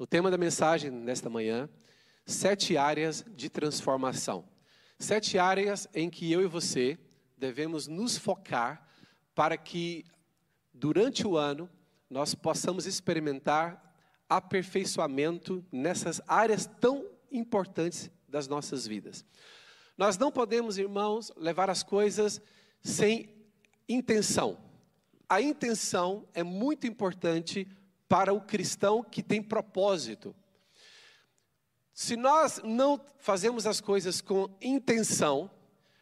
O tema da mensagem nesta manhã: sete áreas de transformação. Sete áreas em que eu e você devemos nos focar para que, durante o ano, nós possamos experimentar aperfeiçoamento nessas áreas tão importantes das nossas vidas. Nós não podemos, irmãos, levar as coisas sem intenção. A intenção é muito importante para o cristão que tem propósito. Se nós não fazemos as coisas com intenção,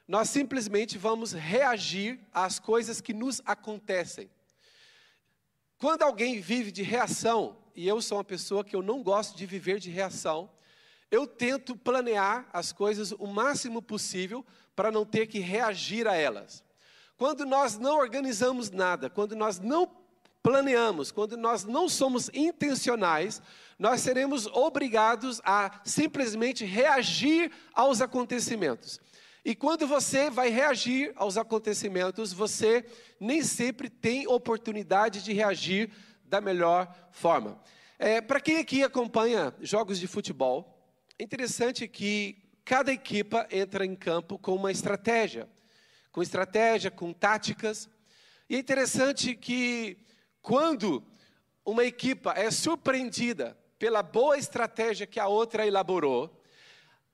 nós simplesmente vamos reagir às coisas que nos acontecem. Quando alguém vive de reação, e eu sou uma pessoa que eu não gosto de viver de reação, eu tento planear as coisas o máximo possível para não ter que reagir a elas. Quando nós não organizamos nada, quando nós não planeamos, quando nós não somos intencionais, nós seremos obrigados a simplesmente reagir aos acontecimentos. E quando você vai reagir aos acontecimentos, você nem sempre tem oportunidade de reagir da melhor forma. É, Para quem aqui acompanha jogos de futebol, é interessante que cada equipa entra em campo com uma estratégia, com estratégia, com táticas. E é interessante que quando uma equipa é surpreendida pela boa estratégia que a outra elaborou,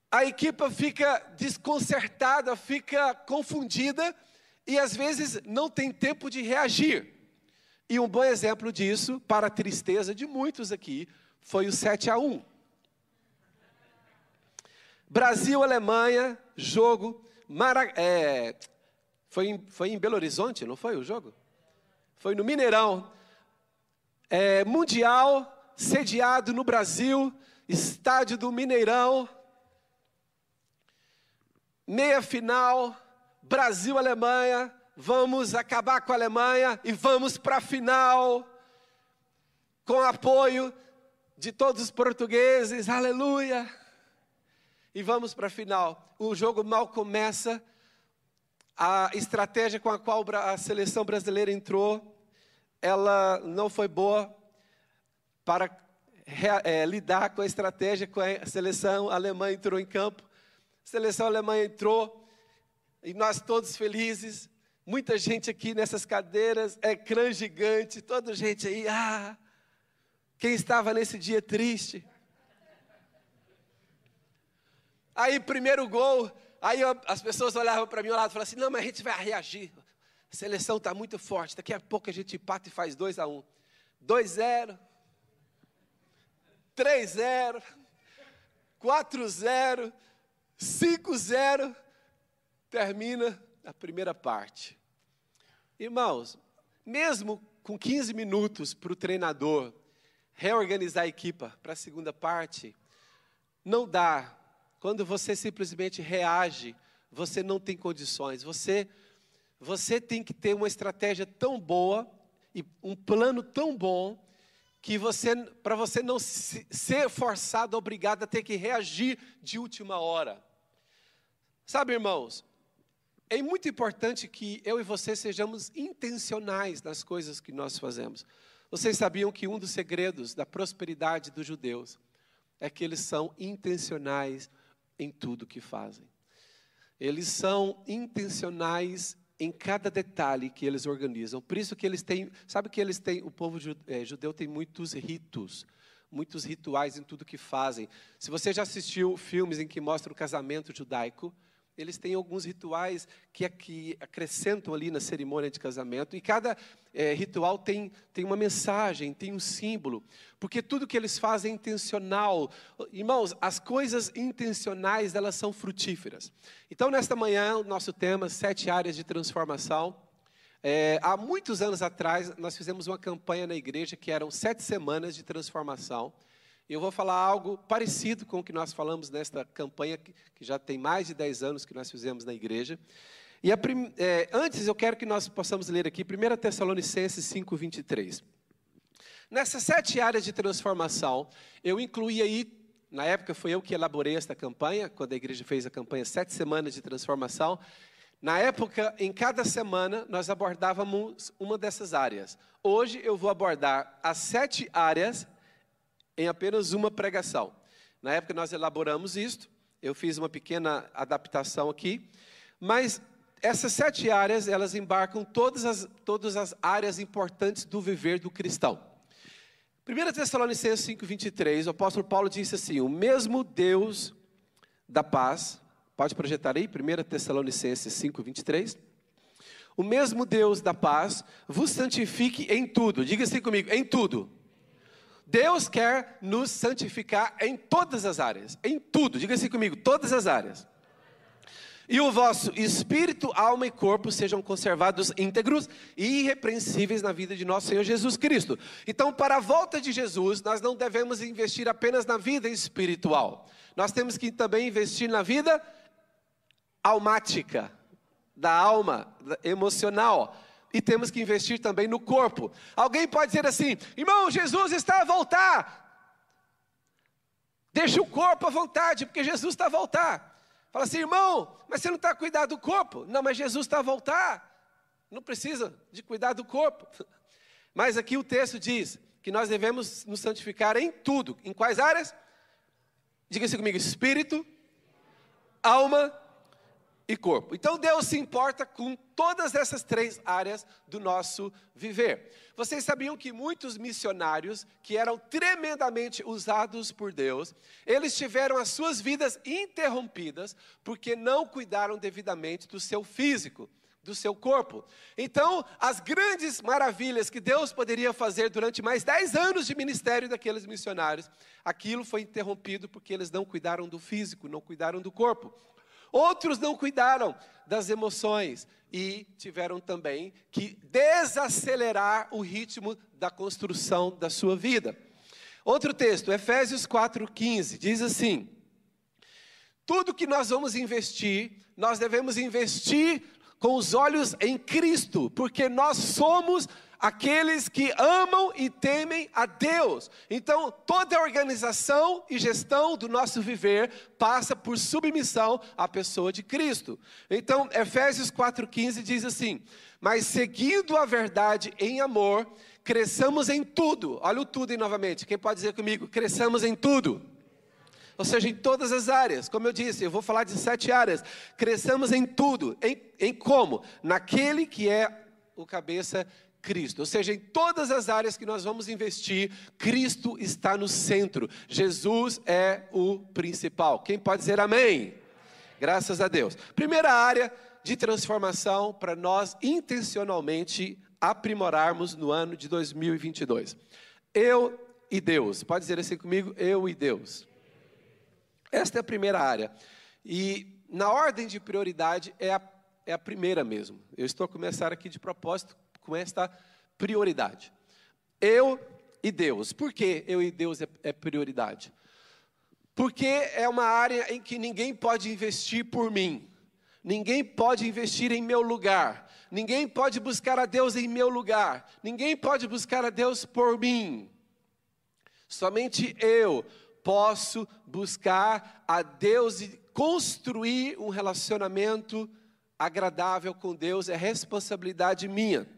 a equipa fica desconcertada, fica confundida e às vezes não tem tempo de reagir. E um bom exemplo disso, para a tristeza de muitos aqui, foi o 7 a 1. Brasil, Alemanha, jogo. Mara, é, foi, em, foi em Belo Horizonte, não foi o jogo? Foi no Mineirão. É, mundial, sediado no Brasil, estádio do Mineirão. Meia final, Brasil-Alemanha. Vamos acabar com a Alemanha e vamos para a final. Com apoio de todos os portugueses, aleluia. E vamos para a final. O jogo mal começa. A estratégia com a qual a seleção brasileira entrou ela não foi boa para é, lidar com a estratégia com a seleção alemã entrou em campo. A seleção alemã entrou e nós todos felizes. Muita gente aqui nessas cadeiras, ecrã gigante, toda gente aí, ah, quem estava nesse dia triste. Aí, primeiro gol, aí as pessoas olhavam para mim e falavam assim: não, mas a gente vai reagir. A seleção está muito forte. Daqui a pouco a gente empata e faz 2 a 1 um. 2-0. 3-0. 4-0. 5-0. Termina a primeira parte. Irmãos, mesmo com 15 minutos para o treinador reorganizar a equipa para a segunda parte, não dá. Quando você simplesmente reage, você não tem condições. Você você tem que ter uma estratégia tão boa e um plano tão bom que você, para você não se, ser forçado, obrigado a ter que reagir de última hora. Sabe, irmãos, é muito importante que eu e você sejamos intencionais nas coisas que nós fazemos. Vocês sabiam que um dos segredos da prosperidade dos judeus é que eles são intencionais em tudo que fazem. Eles são intencionais em cada detalhe que eles organizam. Por isso que eles têm, sabe que eles têm, o povo eh, judeu tem muitos ritos, muitos rituais em tudo que fazem. Se você já assistiu filmes em que mostra o casamento judaico, eles têm alguns rituais que, que acrescentam ali na cerimônia de casamento, e cada é, ritual tem, tem uma mensagem, tem um símbolo, porque tudo que eles fazem é intencional. Irmãos, as coisas intencionais, elas são frutíferas. Então, nesta manhã, o nosso tema, sete áreas de transformação. É, há muitos anos atrás, nós fizemos uma campanha na igreja que eram sete semanas de transformação. Eu vou falar algo parecido com o que nós falamos nesta campanha, que, já tem mais de 10 anos que nós fizemos na igreja. E prim, é, antes eu quero que nós possamos ler aqui 1 Tessalonicenses 5, 23. Nessas sete áreas de transformação, eu incluí aí, na época foi eu que elaborei esta campanha, quando a igreja fez a campanha Sete Semanas de Transformação. Na época, em cada semana, nós abordávamos uma dessas áreas. Hoje eu vou abordar as sete áreas em apenas uma pregação. Na época nós elaboramos isto, eu fiz uma pequena adaptação aqui, mas essas sete áreas, elas embarcam todas as, todas as áreas importantes do viver do cristão. 1 Tessalonicenses 5,23, o apóstolo Paulo disse assim: O mesmo Deus da paz, pode projetar aí, 1 Tessalonicenses 5,23. O mesmo Deus da paz vos santifique em tudo, diga assim comigo, em tudo. Deus quer nos santificar em todas as áreas, em tudo, diga assim comigo, todas as áreas. E o vosso espírito, alma e corpo sejam conservados íntegros e irrepreensíveis na vida de nosso Senhor Jesus Cristo. Então, para a volta de Jesus, nós não devemos investir apenas na vida espiritual. Nós temos que também investir na vida almática, da alma, emocional. E temos que investir também no corpo. Alguém pode dizer assim: irmão, Jesus está a voltar. Deixa o corpo à vontade, porque Jesus está a voltar. Fala assim, irmão, mas você não está a cuidar do corpo? Não, mas Jesus está a voltar. Não precisa de cuidar do corpo. Mas aqui o texto diz que nós devemos nos santificar em tudo. Em quais áreas? Diga-se comigo: espírito, alma e corpo. Então Deus se importa com todas essas três áreas do nosso viver. Vocês sabiam que muitos missionários que eram tremendamente usados por Deus, eles tiveram as suas vidas interrompidas porque não cuidaram devidamente do seu físico, do seu corpo. Então, as grandes maravilhas que Deus poderia fazer durante mais dez anos de ministério daqueles missionários, aquilo foi interrompido porque eles não cuidaram do físico, não cuidaram do corpo. Outros não cuidaram das emoções e tiveram também que desacelerar o ritmo da construção da sua vida. Outro texto, Efésios 4:15, diz assim: Tudo que nós vamos investir, nós devemos investir com os olhos em Cristo, porque nós somos aqueles que amam e temem a Deus. Então, toda a organização e gestão do nosso viver passa por submissão à pessoa de Cristo. Então, Efésios 4,15 diz assim: Mas seguindo a verdade em amor, cresçamos em tudo. Olha o tudo aí novamente. Quem pode dizer comigo? Cresçamos em tudo ou seja, em todas as áreas. Como eu disse, eu vou falar de sete áreas. Cresçamos em tudo. Em, em como? Naquele que é o cabeça Cristo. Ou seja, em todas as áreas que nós vamos investir, Cristo está no centro. Jesus é o principal. Quem pode dizer amém? Graças a Deus. Primeira área de transformação para nós intencionalmente aprimorarmos no ano de 2022. Eu e Deus. Pode dizer assim comigo? Eu e Deus. Esta é a primeira área. E na ordem de prioridade é a, é a primeira mesmo. Eu estou a começar aqui de propósito com esta prioridade. Eu e Deus. Por que eu e Deus é, é prioridade? Porque é uma área em que ninguém pode investir por mim. Ninguém pode investir em meu lugar. Ninguém pode buscar a Deus em meu lugar. Ninguém pode buscar a Deus por mim. Somente eu posso buscar a Deus e construir um relacionamento agradável com Deus. É responsabilidade minha.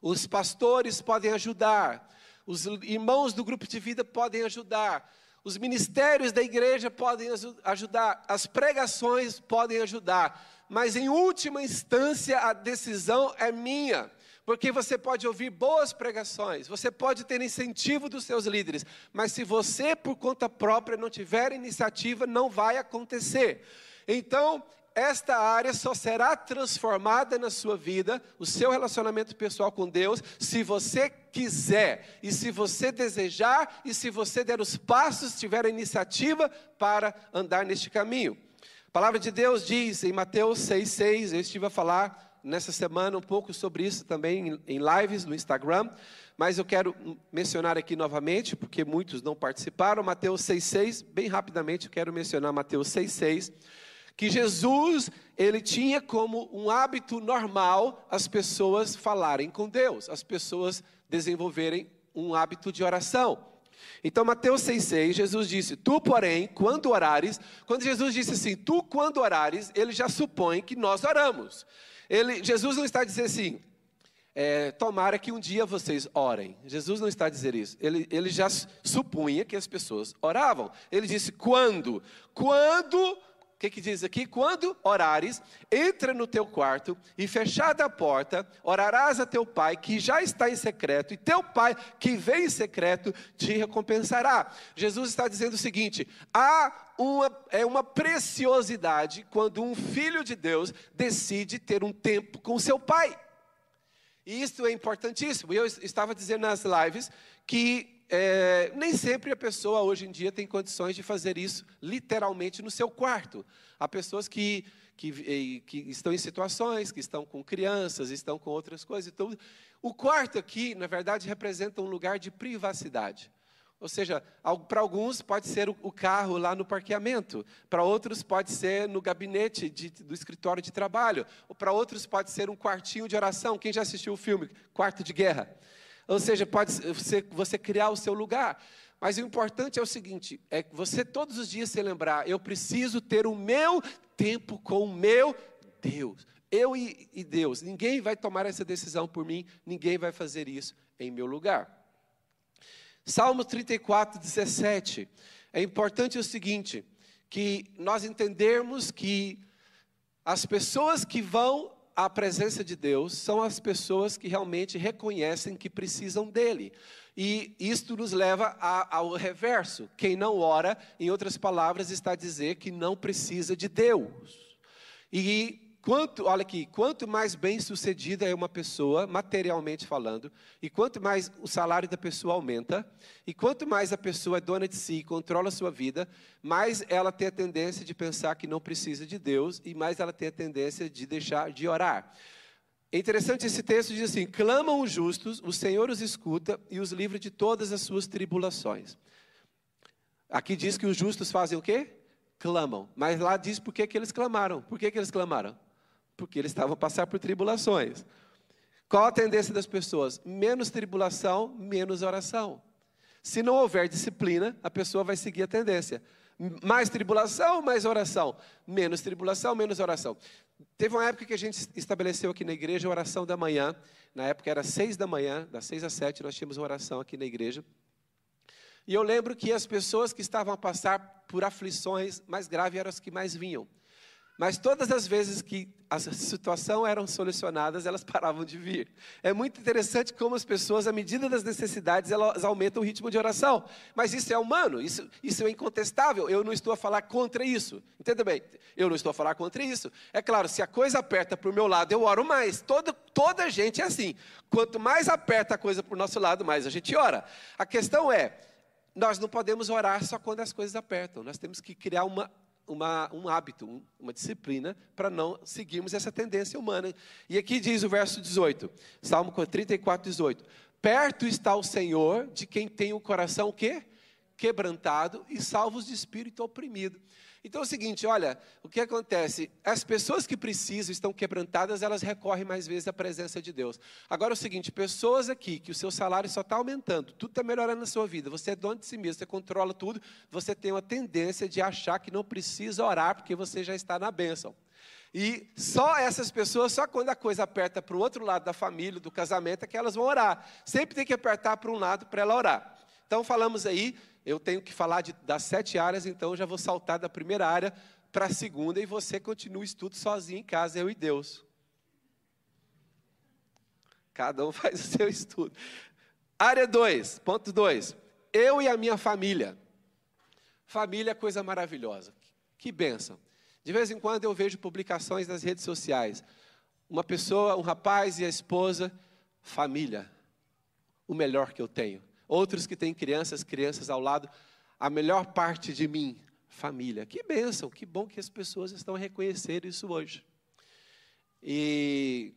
Os pastores podem ajudar, os irmãos do grupo de vida podem ajudar, os ministérios da igreja podem ajudar, as pregações podem ajudar, mas em última instância a decisão é minha. Porque você pode ouvir boas pregações, você pode ter incentivo dos seus líderes, mas se você por conta própria não tiver iniciativa, não vai acontecer. Então, esta área só será transformada na sua vida, o seu relacionamento pessoal com Deus, se você quiser, e se você desejar, e se você der os passos, tiver a iniciativa para andar neste caminho. A palavra de Deus diz em Mateus 6,6, eu estive a falar nessa semana um pouco sobre isso também em lives no Instagram, mas eu quero mencionar aqui novamente, porque muitos não participaram, Mateus 6,6, bem rapidamente eu quero mencionar Mateus 6,6 que Jesus, ele tinha como um hábito normal as pessoas falarem com Deus, as pessoas desenvolverem um hábito de oração. Então, Mateus 6,6, Jesus disse: Tu, porém, quando orares, quando Jesus disse assim, tu, quando orares, ele já supõe que nós oramos. Ele, Jesus não está dizendo assim, é, tomara que um dia vocês orem. Jesus não está a dizer isso. Ele, ele já supunha que as pessoas oravam. Ele disse: quando? Quando que, que diz aqui? Quando orares, entra no teu quarto e fechada a porta, orarás a teu pai que já está em secreto, e teu pai que vem em secreto te recompensará. Jesus está dizendo o seguinte: há uma, é uma preciosidade quando um filho de Deus decide ter um tempo com seu pai. E isso é importantíssimo. Eu estava dizendo nas lives que é, nem sempre a pessoa hoje em dia tem condições de fazer isso literalmente no seu quarto. Há pessoas que, que, que estão em situações, que estão com crianças, estão com outras coisas. Então, o quarto aqui, na verdade, representa um lugar de privacidade. Ou seja, para alguns pode ser o carro lá no parqueamento, para outros pode ser no gabinete de, do escritório de trabalho, ou para outros pode ser um quartinho de oração. Quem já assistiu o filme Quarto de Guerra? Ou seja, pode ser você criar o seu lugar. Mas o importante é o seguinte: é você todos os dias se lembrar, eu preciso ter o meu tempo com o meu Deus. Eu e, e Deus. Ninguém vai tomar essa decisão por mim, ninguém vai fazer isso em meu lugar. Salmo 34, 17. É importante o seguinte: que nós entendermos que as pessoas que vão a presença de Deus são as pessoas que realmente reconhecem que precisam dele. E isto nos leva a, ao reverso. Quem não ora, em outras palavras, está a dizer que não precisa de Deus. E Quanto, olha aqui, quanto mais bem sucedida é uma pessoa, materialmente falando, e quanto mais o salário da pessoa aumenta, e quanto mais a pessoa é dona de si, controla a sua vida, mais ela tem a tendência de pensar que não precisa de Deus, e mais ela tem a tendência de deixar de orar. É interessante esse texto diz assim: clamam os justos, o Senhor os escuta e os livra de todas as suas tribulações. Aqui diz que os justos fazem o quê? Clamam. Mas lá diz por que, que eles clamaram. Por que, que eles clamaram? Porque eles estavam a passar por tribulações. Qual a tendência das pessoas? Menos tribulação, menos oração. Se não houver disciplina, a pessoa vai seguir a tendência. Mais tribulação, mais oração. Menos tribulação, menos oração. Teve uma época que a gente estabeleceu aqui na igreja a oração da manhã. Na época era seis da manhã, das seis às sete, nós tínhamos uma oração aqui na igreja. E eu lembro que as pessoas que estavam a passar por aflições mais graves eram as que mais vinham. Mas todas as vezes que a situação eram solucionadas, elas paravam de vir. É muito interessante como as pessoas, à medida das necessidades, elas aumentam o ritmo de oração. Mas isso é humano, isso, isso é incontestável. Eu não estou a falar contra isso. Entenda bem? Eu não estou a falar contra isso. É claro, se a coisa aperta para o meu lado, eu oro mais. Toda, toda gente é assim. Quanto mais aperta a coisa para o nosso lado, mais a gente ora. A questão é, nós não podemos orar só quando as coisas apertam. Nós temos que criar uma uma, um hábito, uma disciplina, para não seguirmos essa tendência humana. E aqui diz o verso 18, Salmo 34, 18: Perto está o Senhor de quem tem o coração o quê? quebrantado e salvos de espírito oprimido. Então é o seguinte, olha, o que acontece? As pessoas que precisam, estão quebrantadas, elas recorrem mais vezes à presença de Deus. Agora é o seguinte, pessoas aqui que o seu salário só está aumentando, tudo está melhorando na sua vida, você é dono de si mesmo, você controla tudo, você tem uma tendência de achar que não precisa orar porque você já está na bênção. E só essas pessoas, só quando a coisa aperta para o outro lado da família, do casamento, é que elas vão orar. Sempre tem que apertar para um lado para ela orar. Então falamos aí eu tenho que falar de, das sete áreas, então eu já vou saltar da primeira área para a segunda e você continua o estudo sozinho em casa, eu e Deus. Cada um faz o seu estudo. Área 2, ponto 2. Eu e a minha família. Família é coisa maravilhosa. Que bênção. De vez em quando eu vejo publicações nas redes sociais. Uma pessoa, um rapaz e a esposa, família. O melhor que eu tenho. Outros que têm crianças, crianças ao lado. A melhor parte de mim, família. Que bênção, que bom que as pessoas estão a reconhecer isso hoje. E,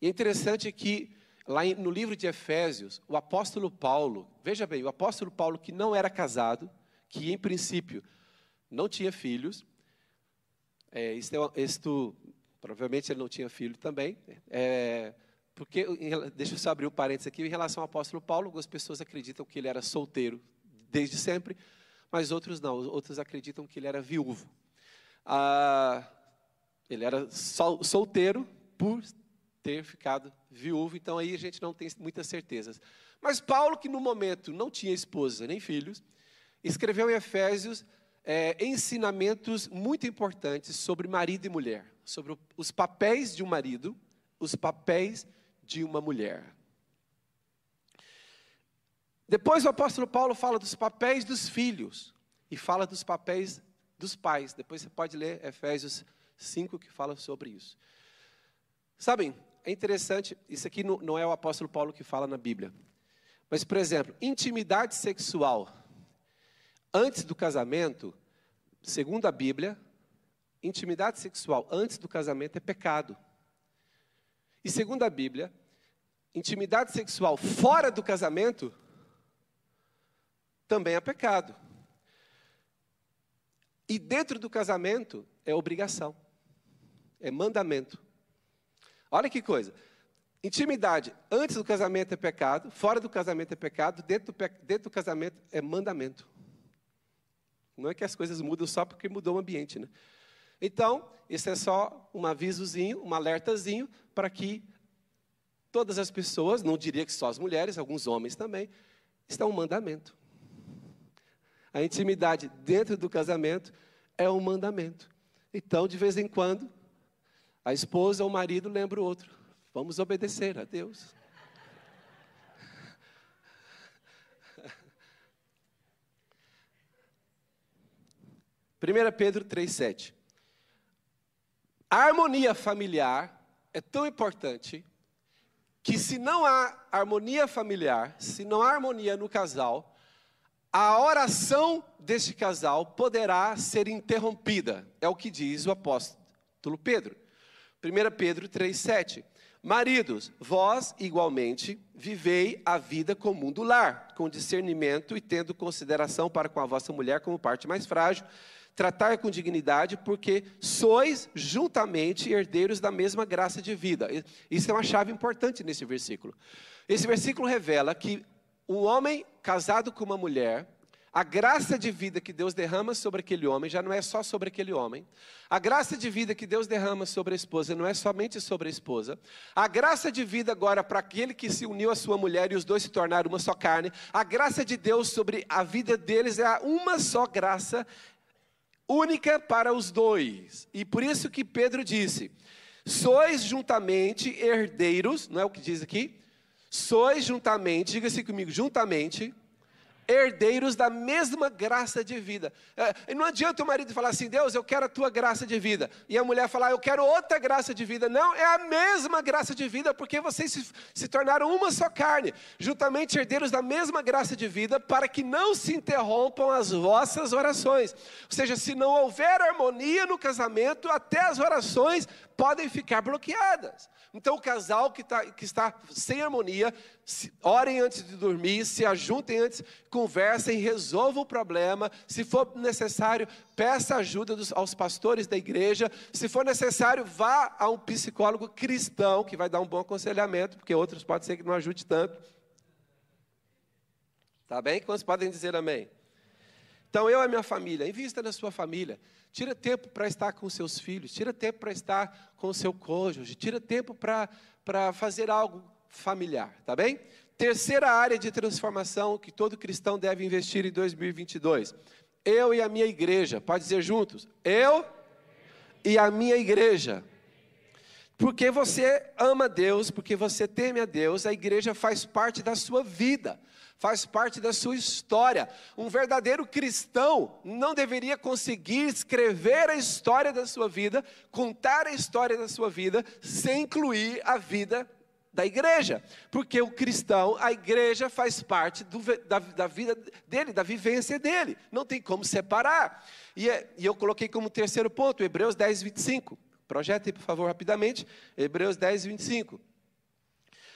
e é interessante que, lá no livro de Efésios, o apóstolo Paulo, veja bem, o apóstolo Paulo que não era casado, que em princípio não tinha filhos, é, isto, é, isto, provavelmente ele não tinha filho também, é, porque, deixa eu só abrir um parênteses aqui, em relação ao apóstolo Paulo, algumas pessoas acreditam que ele era solteiro desde sempre, mas outros não, outros acreditam que ele era viúvo. Ah, ele era sol, solteiro por ter ficado viúvo, então aí a gente não tem muitas certezas. Mas Paulo, que no momento não tinha esposa nem filhos, escreveu em Efésios é, ensinamentos muito importantes sobre marido e mulher, sobre os papéis de um marido, os papéis de uma mulher. Depois o apóstolo Paulo fala dos papéis dos filhos e fala dos papéis dos pais. Depois você pode ler Efésios 5 que fala sobre isso. Sabem, é interessante, isso aqui não, não é o apóstolo Paulo que fala na Bíblia. Mas, por exemplo, intimidade sexual antes do casamento, segundo a Bíblia, intimidade sexual antes do casamento é pecado. E segundo a Bíblia, intimidade sexual fora do casamento também é pecado. E dentro do casamento é obrigação, é mandamento. Olha que coisa. Intimidade antes do casamento é pecado, fora do casamento é pecado, dentro do, dentro do casamento é mandamento. Não é que as coisas mudam só porque mudou o ambiente, né? Então, isso é só um avisozinho, um alertazinho para que todas as pessoas, não diria que só as mulheres, alguns homens também, está um mandamento. A intimidade dentro do casamento é um mandamento. Então, de vez em quando, a esposa ou o marido lembra o outro. Vamos obedecer a Deus. Primeira Pedro 3:7. A harmonia familiar é tão importante que se não há harmonia familiar, se não há harmonia no casal, a oração deste casal poderá ser interrompida. É o que diz o apóstolo Pedro. 1 Pedro 3,7. Maridos, vós igualmente vivei a vida comum do lar, com discernimento e tendo consideração para com a vossa mulher como parte mais frágil, tratar com dignidade, porque sois juntamente herdeiros da mesma graça de vida. Isso é uma chave importante nesse versículo. Esse versículo revela que um homem casado com uma mulher a graça de vida que Deus derrama sobre aquele homem já não é só sobre aquele homem. A graça de vida que Deus derrama sobre a esposa não é somente sobre a esposa. A graça de vida agora para aquele que se uniu à sua mulher e os dois se tornaram uma só carne. A graça de Deus sobre a vida deles é uma só graça, única para os dois. E por isso que Pedro disse: sois juntamente herdeiros, não é o que diz aqui? Sois juntamente, diga-se comigo, juntamente herdeiros da mesma graça de vida. É, não adianta o marido falar assim, Deus, eu quero a tua graça de vida. E a mulher falar, eu quero outra graça de vida. Não, é a mesma graça de vida, porque vocês se, se tornaram uma só carne, juntamente herdeiros da mesma graça de vida, para que não se interrompam as vossas orações. Ou seja, se não houver harmonia no casamento, até as orações podem ficar bloqueadas. Então, o casal que, tá, que está sem harmonia, se, orem antes de dormir, se ajuntem antes, conversem, resolvam o problema. Se for necessário, peça ajuda dos, aos pastores da igreja. Se for necessário, vá a um psicólogo cristão que vai dar um bom aconselhamento, porque outros pode ser que não ajude tanto. Tá bem? Quantos podem dizer amém? Então, eu e minha família, invista na sua família. Tira tempo para estar com seus filhos, tira tempo para estar com seu cônjuge, tira tempo para fazer algo familiar, tá bem? Terceira área de transformação que todo cristão deve investir em 2022. Eu e a minha igreja, pode dizer juntos? Eu e a minha igreja. Porque você ama Deus, porque você teme a Deus, a igreja faz parte da sua vida faz parte da sua história. Um verdadeiro cristão não deveria conseguir escrever a história da sua vida, contar a história da sua vida, sem incluir a vida da igreja, porque o cristão, a igreja faz parte do, da, da, vida dele, da vivência dele, não tem como separar. E, é, e eu coloquei como terceiro ponto, Hebreus 10, 25. Projete, por favor, rapidamente, Hebreus 10, 25.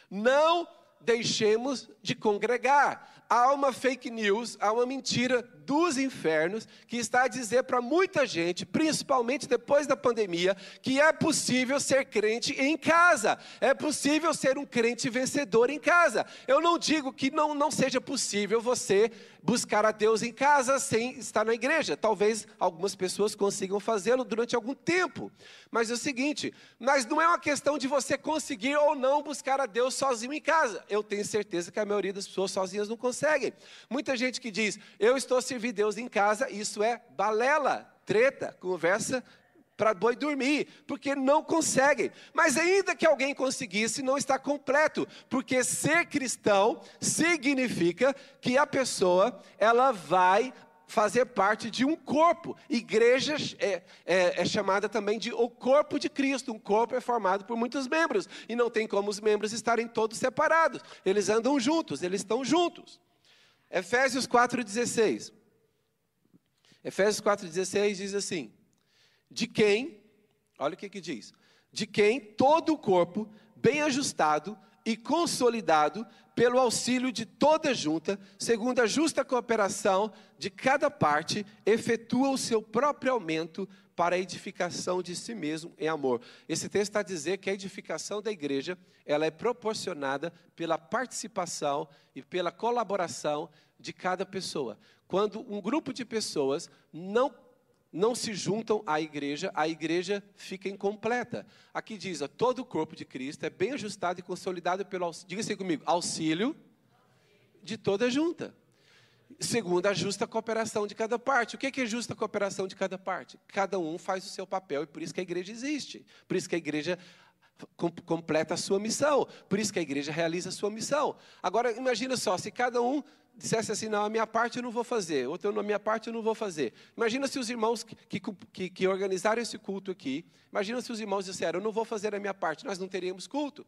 Não deixemos de congregar. Há uma fake news, há uma mentira dos infernos que está a dizer para muita gente, principalmente depois da pandemia, que é possível ser crente em casa, é possível ser um crente vencedor em casa. Eu não digo que não, não seja possível você buscar a Deus em casa sem estar na igreja. Talvez algumas pessoas consigam fazê-lo durante algum tempo. Mas é o seguinte, mas não é uma questão de você conseguir ou não buscar a Deus sozinho em casa. Eu tenho certeza que a maioria das pessoas sozinhas não conseguem. Muita gente que diz, eu estou a servir Deus em casa, isso é balela, treta, conversa para boi dormir, porque não conseguem. Mas ainda que alguém conseguisse, não está completo, porque ser cristão significa que a pessoa ela vai fazer parte de um corpo. Igreja é, é, é, chamada também de o corpo de Cristo. Um corpo é formado por muitos membros. E não tem como os membros estarem todos separados. Eles andam juntos, eles estão juntos. Efésios 4,16. Efésios 4,16 diz assim: De quem, olha o que, que diz: De quem todo o corpo, bem ajustado e consolidado, pelo auxílio de toda junta, segundo a justa cooperação de cada parte, efetua o seu próprio aumento para a edificação de si mesmo em amor. Esse texto está a dizer que a edificação da igreja, ela é proporcionada pela participação e pela colaboração de cada pessoa. Quando um grupo de pessoas não não se juntam à igreja, a igreja fica incompleta. Aqui diz, ó, todo o corpo de Cristo é bem ajustado e consolidado pelo auxílio, diga assim comigo, auxílio de toda junta. Segundo a justa cooperação de cada parte. O que é justa cooperação de cada parte? Cada um faz o seu papel e por isso que a igreja existe. Por isso que a igreja completa a sua missão. Por isso que a igreja realiza a sua missão. Agora, imagina só, se cada um dissesse assim, não, a minha parte eu não vou fazer, outro, na minha parte eu não vou fazer. Imagina se os irmãos que, que, que organizaram esse culto aqui, imagina se os irmãos disseram, eu não vou fazer a minha parte, nós não teríamos culto.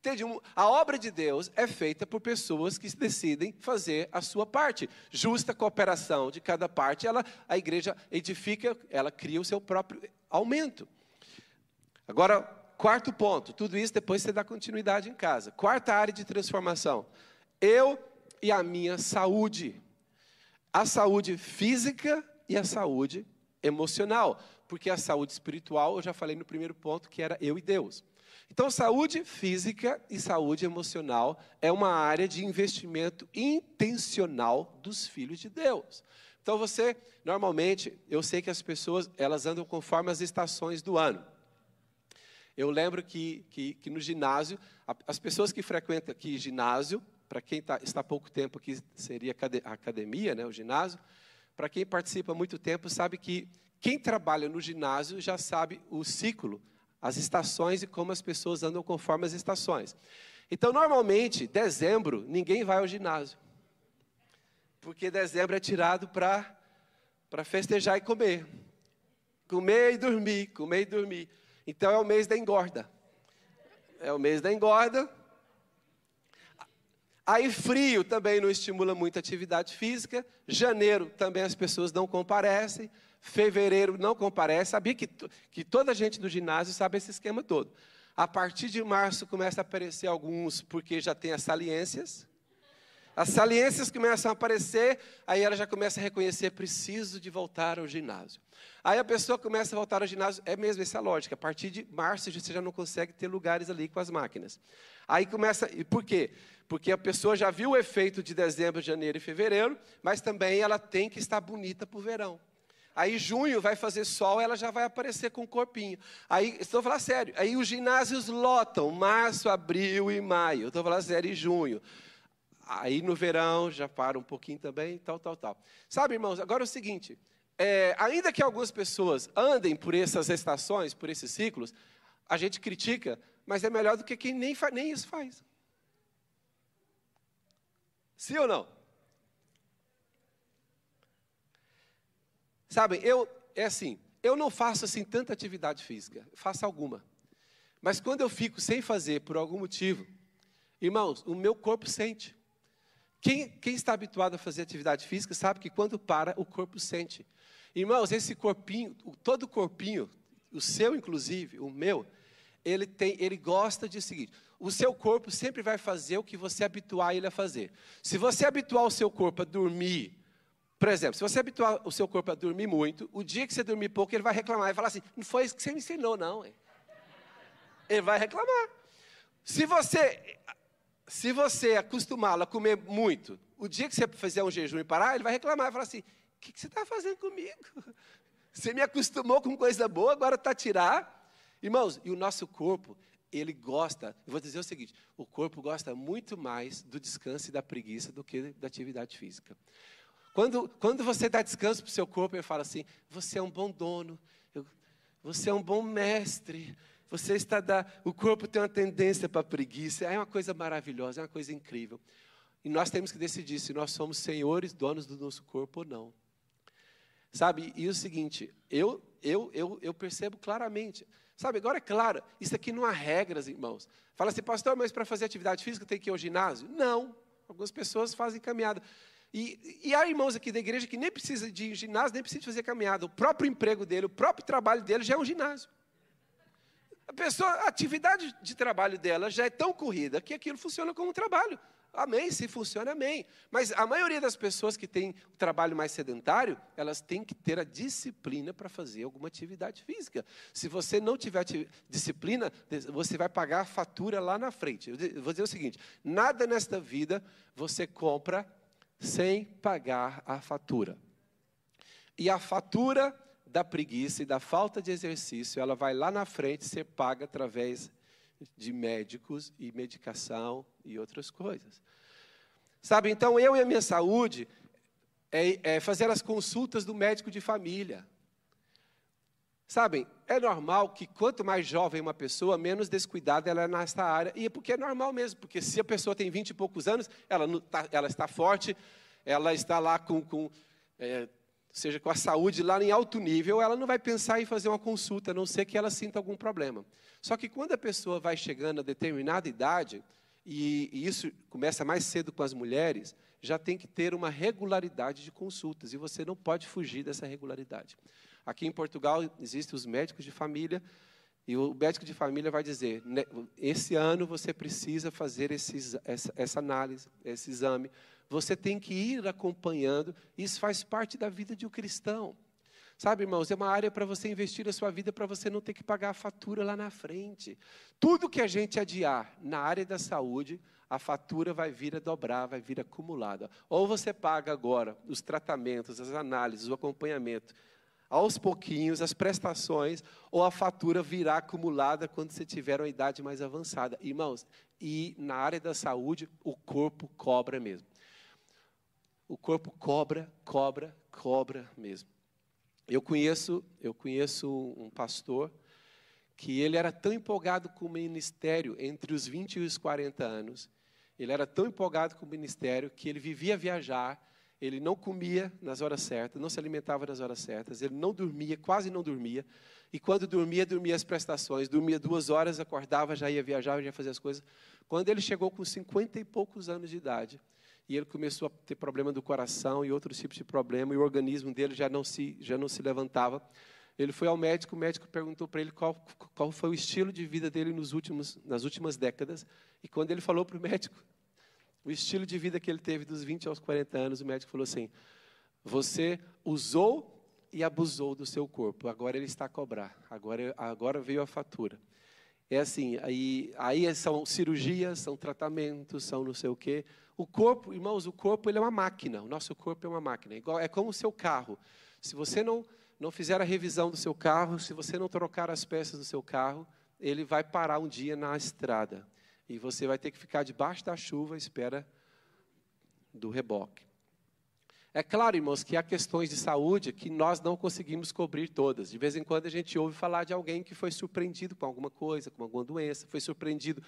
Entende? A obra de Deus é feita por pessoas que decidem fazer a sua parte. Justa cooperação de cada parte, ela, a igreja edifica, ela cria o seu próprio aumento. Agora, quarto ponto, tudo isso depois você dá continuidade em casa. Quarta área de transformação. Eu e a minha saúde. A saúde física e a saúde emocional. Porque a saúde espiritual, eu já falei no primeiro ponto, que era eu e Deus. Então, saúde física e saúde emocional é uma área de investimento intencional dos filhos de Deus. Então, você, normalmente, eu sei que as pessoas, elas andam conforme as estações do ano. Eu lembro que, que, que no ginásio, as pessoas que frequentam aqui ginásio, para quem tá, está há pouco tempo aqui, seria a academia, né, o ginásio. Para quem participa há muito tempo, sabe que quem trabalha no ginásio já sabe o ciclo, as estações e como as pessoas andam conforme as estações. Então, normalmente, dezembro, ninguém vai ao ginásio. Porque dezembro é tirado para festejar e comer. Comer e dormir, comer e dormir. Então, é o mês da engorda. É o mês da engorda, Aí frio também não estimula muita atividade física. Janeiro também as pessoas não comparecem. Fevereiro não comparece. Sabia que, que toda a gente do ginásio sabe esse esquema todo. A partir de março começa a aparecer alguns, porque já tem as saliências. As saliências começam a aparecer, aí ela já começa a reconhecer, preciso de voltar ao ginásio. Aí a pessoa começa a voltar ao ginásio, é mesmo essa a lógica, a partir de março você já não consegue ter lugares ali com as máquinas. Aí começa, e por quê? porque a pessoa já viu o efeito de dezembro, janeiro e fevereiro, mas também ela tem que estar bonita para o verão. Aí junho vai fazer sol, ela já vai aparecer com o corpinho. Aí, estou falando sério, aí os ginásios lotam, março, abril e maio. Estou falando sério, e junho. Aí no verão já para um pouquinho também, tal, tal, tal. Sabe, irmãos, agora é o seguinte, é, ainda que algumas pessoas andem por essas estações, por esses ciclos, a gente critica, mas é melhor do que quem nem, nem isso faz. Sim ou não? Sabem, eu, é assim, eu não faço assim tanta atividade física, faço alguma. Mas quando eu fico sem fazer por algum motivo, irmãos, o meu corpo sente. Quem, quem está habituado a fazer atividade física sabe que quando para, o corpo sente. Irmãos, esse corpinho, todo corpinho, o seu inclusive, o meu, ele tem, ele gosta de seguir. o seu corpo sempre vai fazer o que você habituar ele a fazer. Se você habituar o seu corpo a dormir, por exemplo, se você habituar o seu corpo a dormir muito, o dia que você dormir pouco, ele vai reclamar e falar assim: não foi isso que você me ensinou, não. Ele vai reclamar. Se você, se você acostumá-lo a comer muito, o dia que você fizer um jejum e parar, ele vai reclamar e falar assim: o que, que você está fazendo comigo? Você me acostumou com coisa boa, agora está tirar. Irmãos, e o nosso corpo, ele gosta, eu vou dizer o seguinte: o corpo gosta muito mais do descanso e da preguiça do que da atividade física. Quando, quando você dá descanso para o seu corpo, ele fala assim: você é um bom dono, eu, você é um bom mestre, você está da, o corpo tem uma tendência para preguiça, é uma coisa maravilhosa, é uma coisa incrível. E nós temos que decidir se nós somos senhores, donos do nosso corpo ou não. Sabe? E o seguinte, eu eu eu, eu percebo claramente. Sabe, agora é claro, isso aqui não há regras, irmãos. Fala assim, pastor, mas para fazer atividade física tem que ir ao ginásio? Não. Algumas pessoas fazem caminhada. E, e há irmãos aqui da igreja que nem precisa de ginásio, nem precisa de fazer caminhada. O próprio emprego dele, o próprio trabalho dele já é um ginásio. A pessoa, a atividade de trabalho dela já é tão corrida que aquilo funciona como trabalho. Amém, se funciona, amém. Mas a maioria das pessoas que tem o trabalho mais sedentário, elas têm que ter a disciplina para fazer alguma atividade física. Se você não tiver disciplina, você vai pagar a fatura lá na frente. Eu vou dizer o seguinte: nada nesta vida você compra sem pagar a fatura. E a fatura da preguiça e da falta de exercício, ela vai lá na frente ser paga através de médicos e medicação e outras coisas. Sabe, então eu e a minha saúde é, é fazer as consultas do médico de família. Sabem, é normal que quanto mais jovem uma pessoa, menos descuidada ela é nessa área. E é porque é normal mesmo, porque se a pessoa tem 20 e poucos anos, ela, tá, ela está forte, ela está lá com, com é, seja com a saúde lá em alto nível, ela não vai pensar em fazer uma consulta, a não ser que ela sinta algum problema. Só que quando a pessoa vai chegando a determinada idade, e, e isso começa mais cedo com as mulheres, já tem que ter uma regularidade de consultas, e você não pode fugir dessa regularidade. Aqui em Portugal existem os médicos de família, e o médico de família vai dizer: esse ano você precisa fazer esse, essa, essa análise, esse exame. Você tem que ir acompanhando. Isso faz parte da vida de um cristão. Sabe, irmãos, é uma área para você investir a sua vida para você não ter que pagar a fatura lá na frente. Tudo que a gente adiar na área da saúde, a fatura vai vir a dobrar, vai vir acumulada. Ou você paga agora os tratamentos, as análises, o acompanhamento, aos pouquinhos, as prestações, ou a fatura virá acumulada quando você tiver uma idade mais avançada. Irmãos, e na área da saúde, o corpo cobra mesmo. O corpo cobra, cobra, cobra mesmo. Eu conheço, eu conheço um pastor que ele era tão empolgado com o ministério entre os 20 e os 40 anos. Ele era tão empolgado com o ministério que ele vivia a viajar, ele não comia nas horas certas, não se alimentava nas horas certas, ele não dormia, quase não dormia. E quando dormia, dormia as prestações, dormia duas horas, acordava, já ia viajar, já ia fazer as coisas. Quando ele chegou com 50 e poucos anos de idade, e ele começou a ter problema do coração e outros tipos de problema, e o organismo dele já não se, já não se levantava. Ele foi ao médico, o médico perguntou para ele qual, qual foi o estilo de vida dele nos últimos, nas últimas décadas, e quando ele falou para o médico o estilo de vida que ele teve dos 20 aos 40 anos, o médico falou assim: Você usou e abusou do seu corpo, agora ele está a cobrar, agora, agora veio a fatura. É assim, aí, aí são cirurgias, são tratamentos, são não sei o quê. O corpo, irmãos, o corpo ele é uma máquina. O nosso corpo é uma máquina. É como o seu carro. Se você não, não fizer a revisão do seu carro, se você não trocar as peças do seu carro, ele vai parar um dia na estrada. E você vai ter que ficar debaixo da chuva à espera do reboque. É claro, irmãos, que há questões de saúde que nós não conseguimos cobrir todas. De vez em quando a gente ouve falar de alguém que foi surpreendido com alguma coisa, com alguma doença, foi surpreendido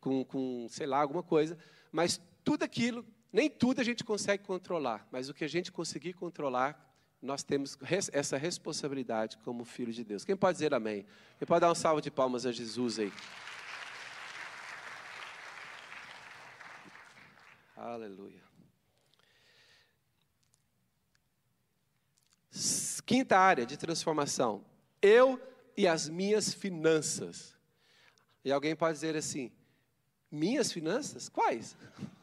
com, com sei lá, alguma coisa. Mas tudo aquilo, nem tudo a gente consegue controlar, mas o que a gente conseguir controlar, nós temos essa responsabilidade como filho de Deus. Quem pode dizer amém? Quem pode dar um salve de palmas a Jesus aí? Aleluia. Quinta área de transformação. Eu e as minhas finanças. E alguém pode dizer assim: Minhas finanças? Quais?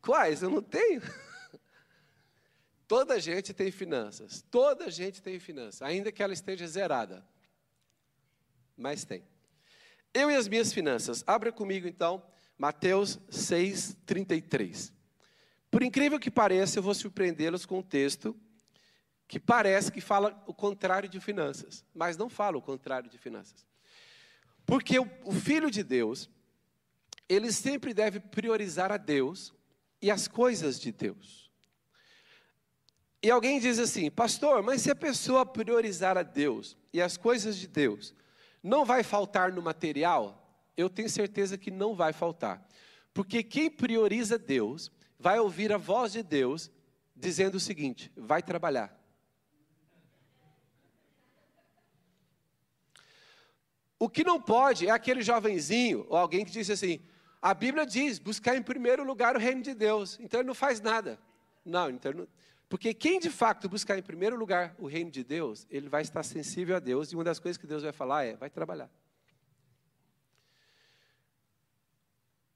Quais? Eu não tenho. Toda gente tem finanças. Toda gente tem finanças, ainda que ela esteja zerada. Mas tem. Eu e as minhas finanças. Abra comigo então, Mateus 6, 33. Por incrível que pareça, eu vou surpreendê-los com um texto que parece que fala o contrário de finanças, mas não fala o contrário de finanças. Porque o, o filho de Deus, ele sempre deve priorizar a Deus e as coisas de Deus. E alguém diz assim, pastor, mas se a pessoa priorizar a Deus e as coisas de Deus, não vai faltar no material? Eu tenho certeza que não vai faltar. Porque quem prioriza Deus vai ouvir a voz de Deus dizendo o seguinte: vai trabalhar. O que não pode é aquele jovenzinho ou alguém que diz assim: a Bíblia diz, buscar em primeiro lugar o reino de Deus. Então ele não faz nada. Não, então não, porque quem de fato buscar em primeiro lugar o reino de Deus, ele vai estar sensível a Deus, e uma das coisas que Deus vai falar é: vai trabalhar.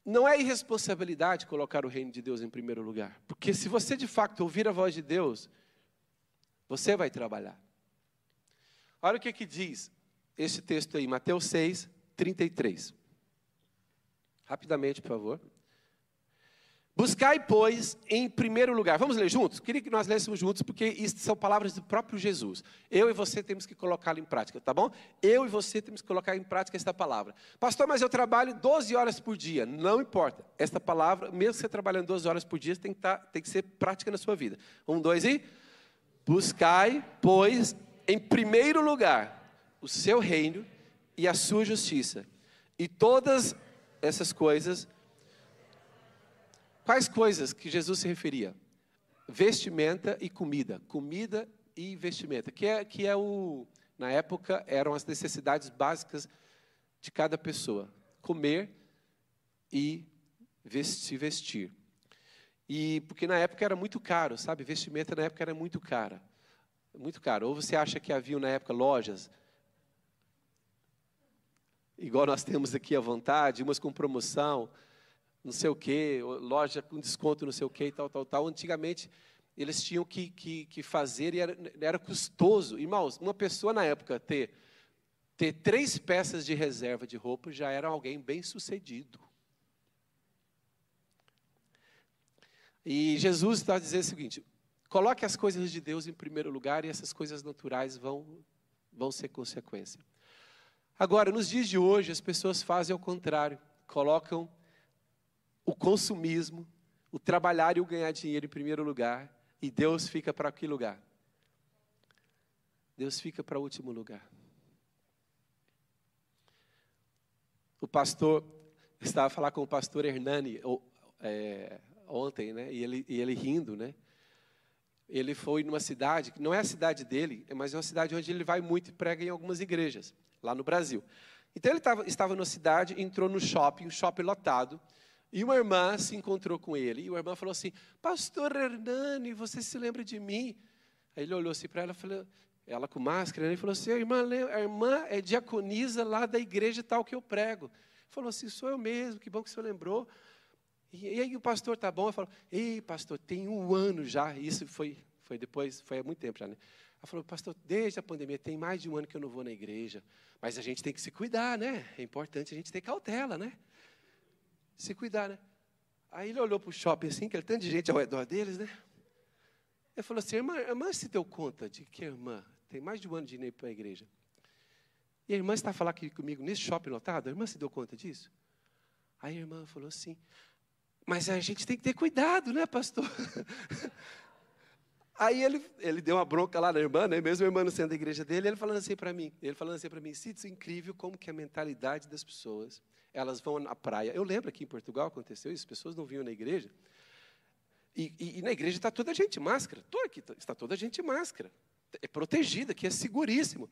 Não é irresponsabilidade colocar o reino de Deus em primeiro lugar, porque se você de fato ouvir a voz de Deus, você vai trabalhar. Olha o que, que diz esse texto aí, Mateus 6, 33. Rapidamente, por favor. Buscai, pois, em primeiro lugar. Vamos ler juntos? Queria que nós lêssemos juntos, porque isso são palavras do próprio Jesus. Eu e você temos que colocá-lo em prática, tá bom? Eu e você temos que colocar em prática esta palavra. Pastor, mas eu trabalho 12 horas por dia. Não importa. Esta palavra, mesmo você trabalhando 12 horas por dia, tem que, tá, tem que ser prática na sua vida. Um, dois e. Buscai, pois, em primeiro lugar, o seu reino e a sua justiça. E todas essas coisas. Quais coisas que Jesus se referia? Vestimenta e comida. Comida e vestimenta, que é, que é o. Na época eram as necessidades básicas de cada pessoa: comer e se vestir. E porque na época era muito caro, sabe? Vestimenta na época era muito cara. Muito caro. Ou você acha que havia na época lojas igual nós temos aqui à vontade, umas com promoção, não sei o quê, loja com desconto, não sei o quê, e tal, tal, tal. Antigamente, eles tinham que, que, que fazer e era, era custoso. Irmãos, uma pessoa na época ter, ter três peças de reserva de roupa já era alguém bem sucedido. E Jesus está dizendo o seguinte: coloque as coisas de Deus em primeiro lugar e essas coisas naturais vão, vão ser consequência. Agora, nos dias de hoje, as pessoas fazem ao contrário, colocam o consumismo, o trabalhar e o ganhar dinheiro em primeiro lugar, e Deus fica para que lugar? Deus fica para o último lugar. O pastor, estava a falar com o pastor Hernani é, ontem, né? E ele, e ele rindo, né? Ele foi numa cidade, que não é a cidade dele, mas é uma cidade onde ele vai muito e prega em algumas igrejas lá no Brasil. Então ele tava, estava na cidade, entrou no shopping, um shopping lotado, e uma irmã se encontrou com ele. E a irmã falou assim: Pastor Hernani, você se lembra de mim? Aí ele olhou assim para ela, falou, ela com máscara, né, e falou assim: a irmã, a irmã é diaconisa lá da igreja tal que eu prego. Falou assim: sou eu mesmo, que bom que o senhor lembrou. E, e aí o pastor tá bom? Eu falo: ei, pastor, tem um ano já. Isso foi, foi depois, foi há muito tempo já, né? Ela falou, pastor, desde a pandemia tem mais de um ano que eu não vou na igreja. Mas a gente tem que se cuidar, né? É importante a gente ter cautela, né? Se cuidar, né? Aí ele olhou para o shopping assim, que era tanto de gente ao redor deles, né? Ele falou assim, irmã, irmã se deu conta de que irmã tem mais de um ano de ir para a igreja. E a irmã está falando aqui comigo nesse shopping lotado, a irmã se deu conta disso? Aí a irmã falou assim, mas a gente tem que ter cuidado, né, pastor? Aí ele, ele deu uma bronca lá na irmã, né? mesmo a irmã não sendo da igreja dele, ele falando assim para mim, ele falando assim para mim, Cid, é incrível como que a mentalidade das pessoas, elas vão na praia. Eu lembro aqui em Portugal aconteceu isso, as pessoas não vinham na igreja, e, e, e na igreja está toda a gente máscara, Tô aqui, tá, está toda a gente máscara, é protegida, que é seguríssimo.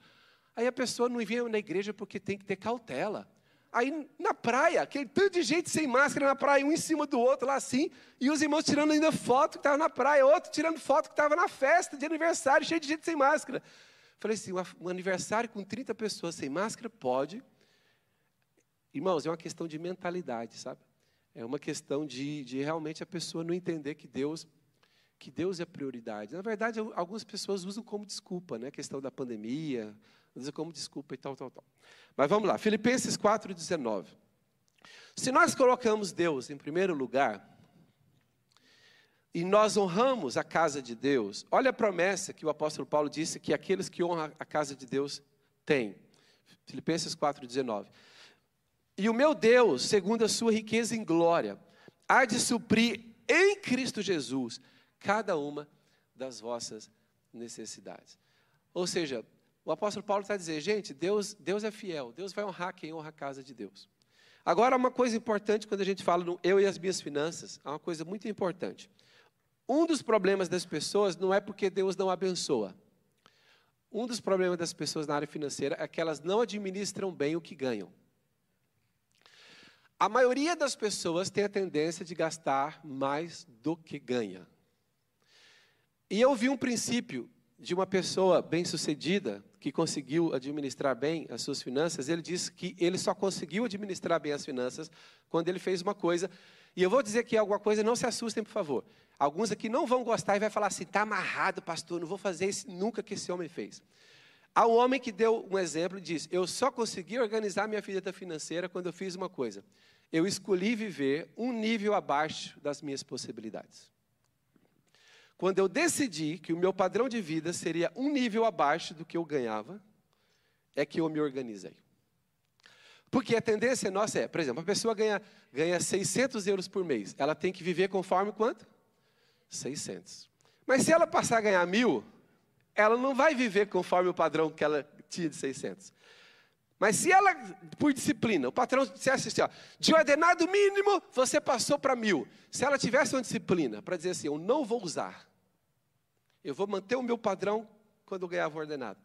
Aí a pessoa não vinha na igreja porque tem que ter cautela. Aí na praia, aquele tanto de gente sem máscara na praia, um em cima do outro lá assim, e os irmãos tirando ainda foto que estava na praia, outro tirando foto que estava na festa de aniversário, cheio de gente sem máscara. Falei assim, um aniversário com 30 pessoas sem máscara pode. Irmãos, é uma questão de mentalidade, sabe? É uma questão de, de realmente a pessoa não entender que Deus que Deus é prioridade. Na verdade, algumas pessoas usam como desculpa, né? A questão da pandemia, usam como desculpa e tal, tal, tal. Mas vamos lá, Filipenses 4,19. Se nós colocamos Deus em primeiro lugar, e nós honramos a casa de Deus, olha a promessa que o apóstolo Paulo disse que aqueles que honram a casa de Deus têm. Filipenses 4,19. E o meu Deus, segundo a sua riqueza em glória, há de suprir em Cristo Jesus cada uma das vossas necessidades. Ou seja, o apóstolo Paulo está dizendo, gente, Deus, Deus é fiel, Deus vai honrar quem honra a casa de Deus. Agora, uma coisa importante quando a gente fala no eu e as minhas finanças, é uma coisa muito importante. Um dos problemas das pessoas não é porque Deus não abençoa. Um dos problemas das pessoas na área financeira é que elas não administram bem o que ganham. A maioria das pessoas tem a tendência de gastar mais do que ganha. E eu vi um princípio de uma pessoa bem-sucedida que conseguiu administrar bem as suas finanças. Ele disse que ele só conseguiu administrar bem as finanças quando ele fez uma coisa. E eu vou dizer que alguma coisa, não se assustem, por favor. Alguns aqui não vão gostar e vai falar assim: está amarrado, pastor, não vou fazer isso nunca que esse homem fez. Há um homem que deu um exemplo e disse: Eu só consegui organizar minha vida financeira quando eu fiz uma coisa. Eu escolhi viver um nível abaixo das minhas possibilidades. Quando eu decidi que o meu padrão de vida seria um nível abaixo do que eu ganhava, é que eu me organizei. Porque a tendência nossa é, por exemplo, a pessoa ganha, ganha 600 euros por mês, ela tem que viver conforme quanto? 600. Mas se ela passar a ganhar mil, ela não vai viver conforme o padrão que ela tinha de 600. Mas se ela, por disciplina, o patrão dissesse assim, ó, de ordenado mínimo, você passou para mil. Se ela tivesse uma disciplina para dizer assim, eu não vou usar, eu vou manter o meu padrão quando eu ganhar o ordenado.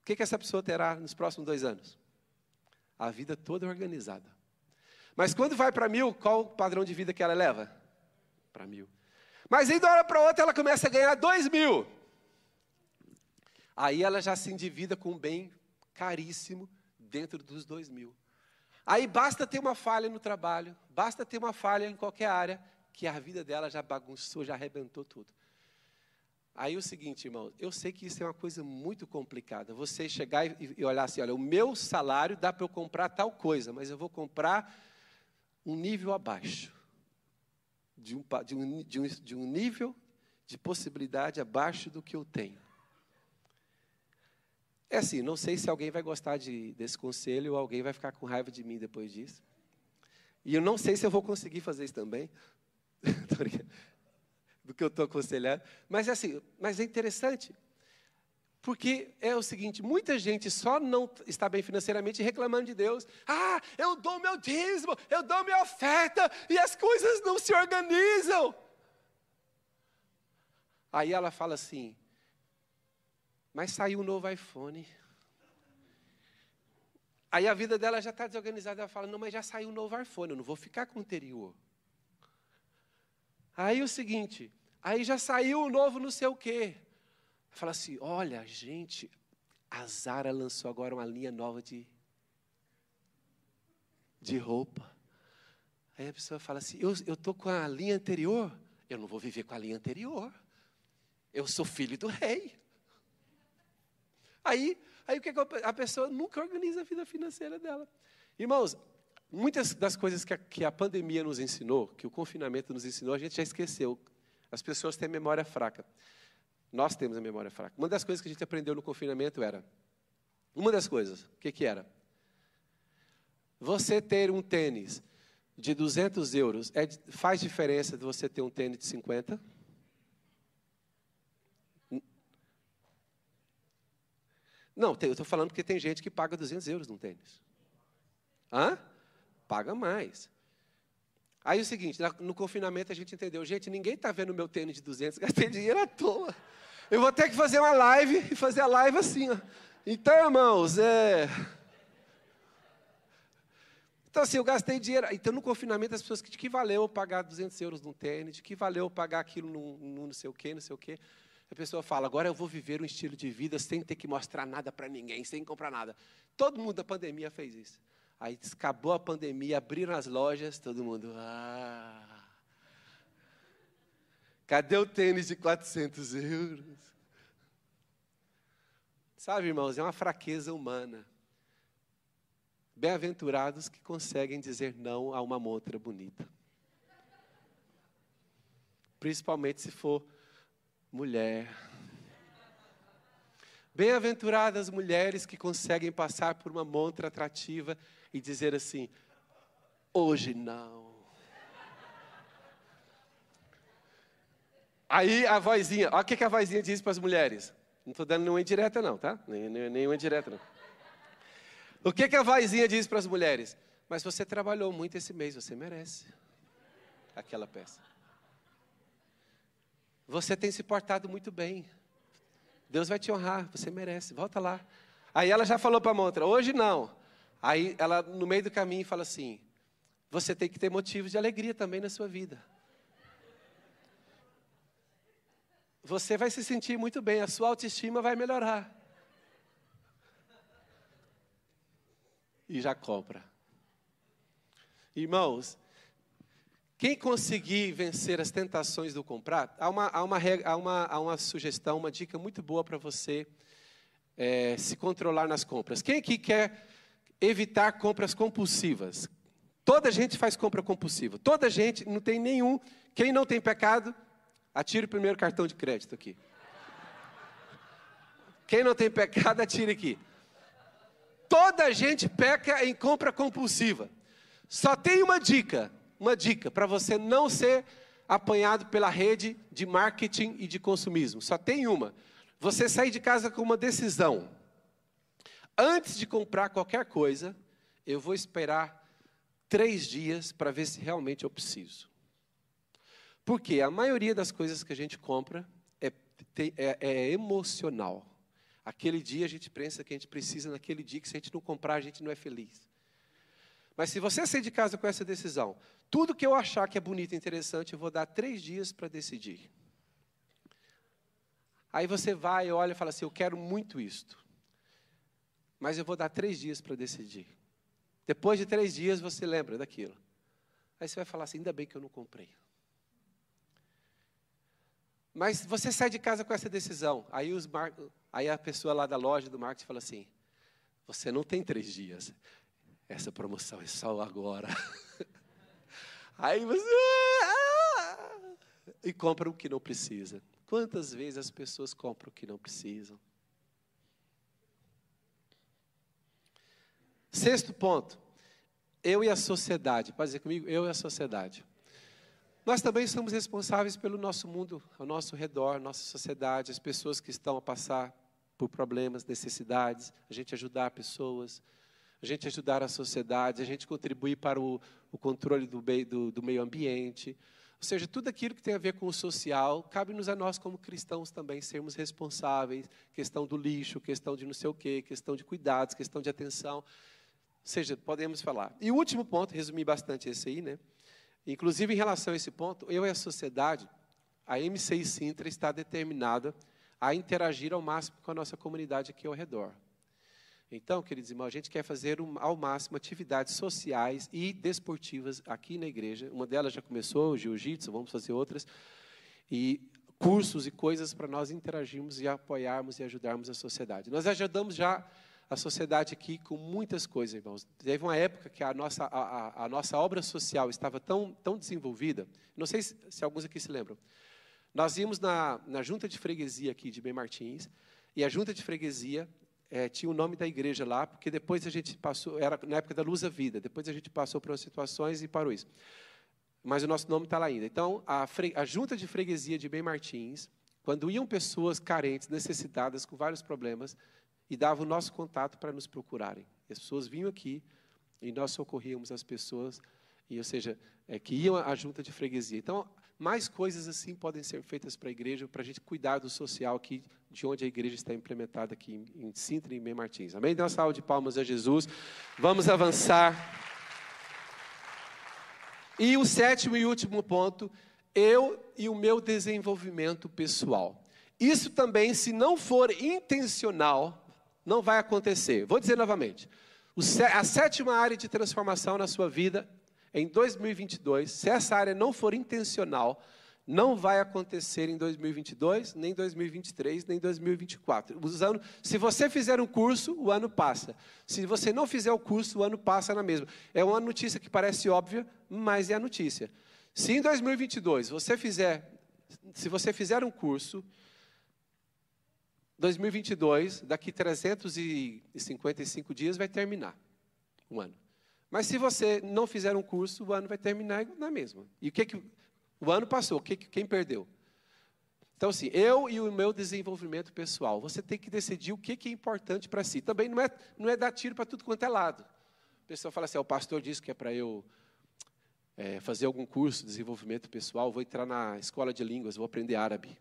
O que, que essa pessoa terá nos próximos dois anos? A vida toda organizada. Mas quando vai para mil, qual o padrão de vida que ela leva? Para mil. Mas aí, de uma hora para outra, ela começa a ganhar dois mil. Aí ela já se endivida com um bem caríssimo dentro dos dois mil. Aí basta ter uma falha no trabalho, basta ter uma falha em qualquer área, que a vida dela já bagunçou, já arrebentou tudo. Aí o seguinte, irmão, eu sei que isso é uma coisa muito complicada. Você chegar e, e olhar assim, olha, o meu salário dá para eu comprar tal coisa, mas eu vou comprar um nível abaixo. De um, de um, de um, de um nível de possibilidade abaixo do que eu tenho. É assim, não sei se alguém vai gostar de, desse conselho ou alguém vai ficar com raiva de mim depois disso. E eu não sei se eu vou conseguir fazer isso também. do que eu estou aconselhando. Mas é assim, mas é interessante. Porque é o seguinte, muita gente só não está bem financeiramente reclamando de Deus. Ah, eu dou meu dízimo, eu dou minha oferta e as coisas não se organizam. Aí ela fala assim: mas saiu um novo iPhone. Aí a vida dela já está desorganizada. Ela fala: Não, mas já saiu um novo iPhone, eu não vou ficar com o anterior. Aí o seguinte: Aí já saiu o novo não sei o quê. Fala assim: Olha, gente, a Zara lançou agora uma linha nova de, de roupa. Aí a pessoa fala assim: Eu estou com a linha anterior, eu não vou viver com a linha anterior. Eu sou filho do rei. Aí, aí o que, a pessoa nunca organiza a vida financeira dela. Irmãos, muitas das coisas que a, que a pandemia nos ensinou, que o confinamento nos ensinou, a gente já esqueceu. As pessoas têm memória fraca. Nós temos a memória fraca. Uma das coisas que a gente aprendeu no confinamento era, uma das coisas, o que, que era? Você ter um tênis de 200 euros é, faz diferença de você ter um tênis de 50? Não, eu estou falando porque tem gente que paga 200 euros num tênis. Hã? Paga mais. Aí é o seguinte, no confinamento a gente entendeu, gente, ninguém está vendo meu tênis de 200, gastei dinheiro à toa. Eu vou ter que fazer uma live e fazer a live assim, ó. Então, irmãos, é... Então, assim, eu gastei dinheiro. Então, no confinamento, as pessoas, de que valeu pagar 200 euros num tênis? De que valeu pagar aquilo num, num não sei o quê, não sei o quê? A pessoa fala, agora eu vou viver um estilo de vida sem ter que mostrar nada para ninguém, sem comprar nada. Todo mundo da pandemia fez isso. Aí acabou a pandemia, abriram as lojas, todo mundo, ah. Cadê o tênis de 400 euros? Sabe, irmãos, é uma fraqueza humana. Bem-aventurados que conseguem dizer não a uma montra bonita. Principalmente se for mulher. Bem-aventuradas mulheres que conseguem passar por uma montra atrativa e dizer assim: hoje não. Aí a vozinha, olha o que a vozinha diz para as mulheres. Não estou dando nenhuma indireta, não, tá? Nenhuma indireta, não. O que, que a vozinha diz para as mulheres? Mas você trabalhou muito esse mês, você merece aquela peça. Você tem se portado muito bem. Deus vai te honrar, você merece, volta lá. Aí ela já falou para a montra, hoje não. Aí ela, no meio do caminho, fala assim: você tem que ter motivos de alegria também na sua vida. Você vai se sentir muito bem, a sua autoestima vai melhorar. e já compra. Irmãos, quem conseguir vencer as tentações do comprar, há uma, há uma, há uma, há uma sugestão, uma dica muito boa para você é, se controlar nas compras. Quem aqui quer evitar compras compulsivas? Toda gente faz compra compulsiva. Toda gente, não tem nenhum. Quem não tem pecado, atire o primeiro cartão de crédito aqui. Quem não tem pecado, atire aqui. Toda gente peca em compra compulsiva. Só tem uma dica, uma dica para você não ser apanhado pela rede de marketing e de consumismo. Só tem uma. Você sair de casa com uma decisão. Antes de comprar qualquer coisa, eu vou esperar três dias para ver se realmente eu preciso. Porque a maioria das coisas que a gente compra é, é, é emocional. Aquele dia a gente pensa que a gente precisa naquele dia, que se a gente não comprar, a gente não é feliz. Mas se você sair de casa com essa decisão, tudo que eu achar que é bonito e interessante, eu vou dar três dias para decidir. Aí você vai, olha e fala assim: Eu quero muito isto. Mas eu vou dar três dias para decidir. Depois de três dias você lembra daquilo. Aí você vai falar assim: Ainda bem que eu não comprei. Mas você sai de casa com essa decisão. Aí, os mar... Aí a pessoa lá da loja do marketing fala assim: Você não tem três dias. Essa promoção é só agora. Aí você. Ah! E compra o que não precisa. Quantas vezes as pessoas compram o que não precisam? Sexto ponto. Eu e a sociedade. Pode dizer comigo? Eu e a sociedade. Nós também somos responsáveis pelo nosso mundo ao nosso redor, nossa sociedade, as pessoas que estão a passar por problemas, necessidades, a gente ajudar pessoas, a gente ajudar a sociedade, a gente contribuir para o, o controle do, do, do meio ambiente. Ou seja, tudo aquilo que tem a ver com o social, cabe-nos a nós como cristãos também sermos responsáveis, questão do lixo, questão de não sei o quê, questão de cuidados, questão de atenção. Ou seja, podemos falar. E o último ponto, resumi bastante esse aí, né? Inclusive, em relação a esse ponto, eu e a sociedade, a M6 Sintra está determinada a interagir ao máximo com a nossa comunidade aqui ao redor. Então, queridos irmãos, a gente quer fazer ao máximo atividades sociais e desportivas aqui na igreja. Uma delas já começou, o jiu-jitsu, vamos fazer outras. E cursos e coisas para nós interagirmos e apoiarmos e ajudarmos a sociedade. Nós ajudamos já a sociedade aqui com muitas coisas, irmãos. Teve uma época que a nossa, a, a, a nossa obra social estava tão, tão desenvolvida, não sei se, se alguns aqui se lembram. Nós íamos na, na junta de freguesia aqui de Bem Martins, e a junta de freguesia é, tinha o nome da igreja lá, porque depois a gente passou, era na época da Luz à Vida, depois a gente passou por situações e parou isso. Mas o nosso nome está lá ainda. Então, a, fre, a junta de freguesia de Bem Martins, quando iam pessoas carentes, necessitadas, com vários problemas, e dava o nosso contato para nos procurarem. As pessoas vinham aqui e nós socorríamos as pessoas, e, ou seja, é, que iam à junta de freguesia. Então, mais coisas assim podem ser feitas para a igreja, para a gente cuidar do social aqui, de onde a igreja está implementada aqui em, em Sintra e em Martins. Amém? Dê uma salva de palmas a Jesus. Vamos avançar. E o sétimo e último ponto, eu e o meu desenvolvimento pessoal. Isso também, se não for intencional, não vai acontecer. Vou dizer novamente. A sétima área de transformação na sua vida em 2022, se essa área não for intencional, não vai acontecer em 2022, nem 2023, nem 2024. Usando, se você fizer um curso, o ano passa. Se você não fizer o curso, o ano passa na mesma. É uma notícia que parece óbvia, mas é a notícia. Se em 2022 você fizer, se você fizer um curso, 2022, daqui 355 dias vai terminar um ano. Mas se você não fizer um curso, o ano vai terminar na mesma. E o que que o ano passou, quem perdeu? Então, assim, eu e o meu desenvolvimento pessoal, você tem que decidir o que, é importante para si. Também não é, não é dar tiro para tudo quanto é lado. A pessoa fala assim, o pastor disse que é para eu é, fazer algum curso de desenvolvimento pessoal, vou entrar na escola de línguas, vou aprender árabe.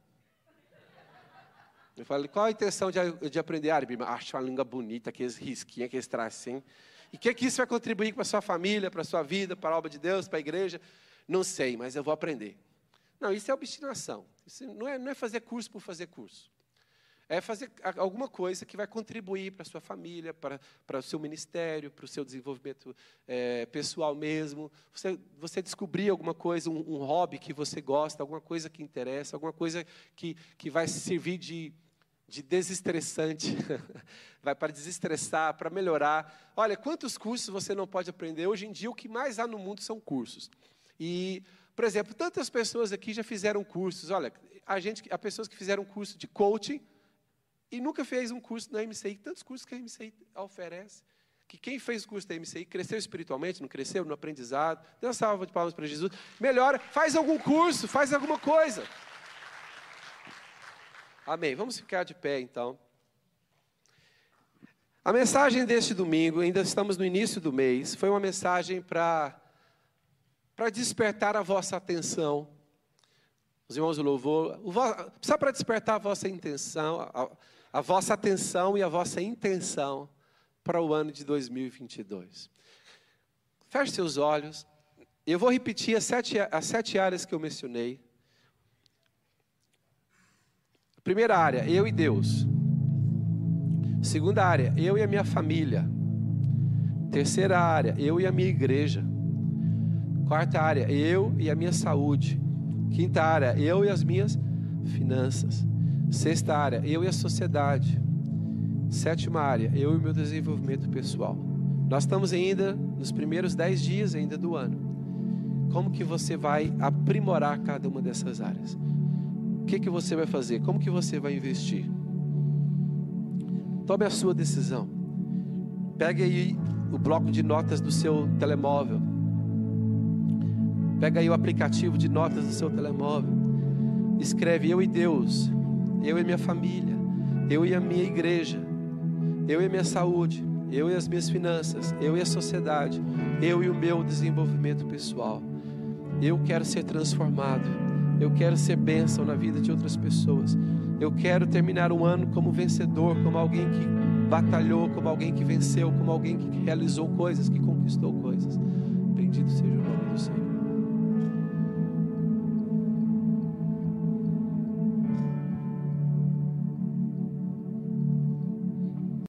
Eu falo, qual a intenção de, de aprender árabe? Acho uma língua bonita, aqueles risquinhos, aqueles tracinhos. E o que, que isso vai contribuir para a sua família, para a sua vida, para a obra de Deus, para a igreja? Não sei, mas eu vou aprender. Não, isso é obstinação. Isso não é, não é fazer curso por fazer curso. É fazer alguma coisa que vai contribuir para a sua família, para, para o seu ministério, para o seu desenvolvimento é, pessoal mesmo. Você, você descobrir alguma coisa, um, um, hobby que você gosta, alguma coisa que interessa, alguma coisa que, que vai servir de, de desestressante, vai para desestressar, para melhorar. Olha, quantos cursos você não pode aprender? Hoje em dia, o que mais há no mundo são cursos. E, por exemplo, tantas pessoas aqui já fizeram cursos. Olha, a gente, há pessoas que fizeram curso de coaching e nunca fez um curso na MCI. Tantos cursos que a MCI oferece. Que quem fez o curso da MCI cresceu espiritualmente, não cresceu no aprendizado. Dê uma salva de palmas para Jesus. Melhora, faz algum curso, faz alguma coisa. Amém. Vamos ficar de pé então. A mensagem deste domingo, ainda estamos no início do mês, foi uma mensagem para para despertar a vossa atenção. Os irmãos do louvor, só para despertar a vossa intenção, a, a vossa atenção e a vossa intenção para o ano de 2022. Feche seus olhos. Eu vou repetir as sete, as sete áreas que eu mencionei. Primeira área, eu e Deus. Segunda área, eu e a minha família. Terceira área, eu e a minha igreja. Quarta área, eu e a minha saúde. Quinta área, eu e as minhas finanças. Sexta área, eu e a sociedade. Sétima área, eu e o meu desenvolvimento pessoal. Nós estamos ainda nos primeiros dez dias ainda do ano. Como que você vai aprimorar cada uma dessas áreas? O que, que você vai fazer? Como que você vai investir? Tome a sua decisão. Pegue aí o bloco de notas do seu telemóvel. Pega aí o aplicativo de notas do seu telemóvel. Escreve eu e Deus, eu e minha família, eu e a minha igreja, eu e minha saúde, eu e as minhas finanças, eu e a sociedade, eu e o meu desenvolvimento pessoal. Eu quero ser transformado. Eu quero ser bênção na vida de outras pessoas. Eu quero terminar um ano como vencedor, como alguém que batalhou, como alguém que venceu, como alguém que realizou coisas, que conquistou coisas. Bendito seja o nome do Senhor.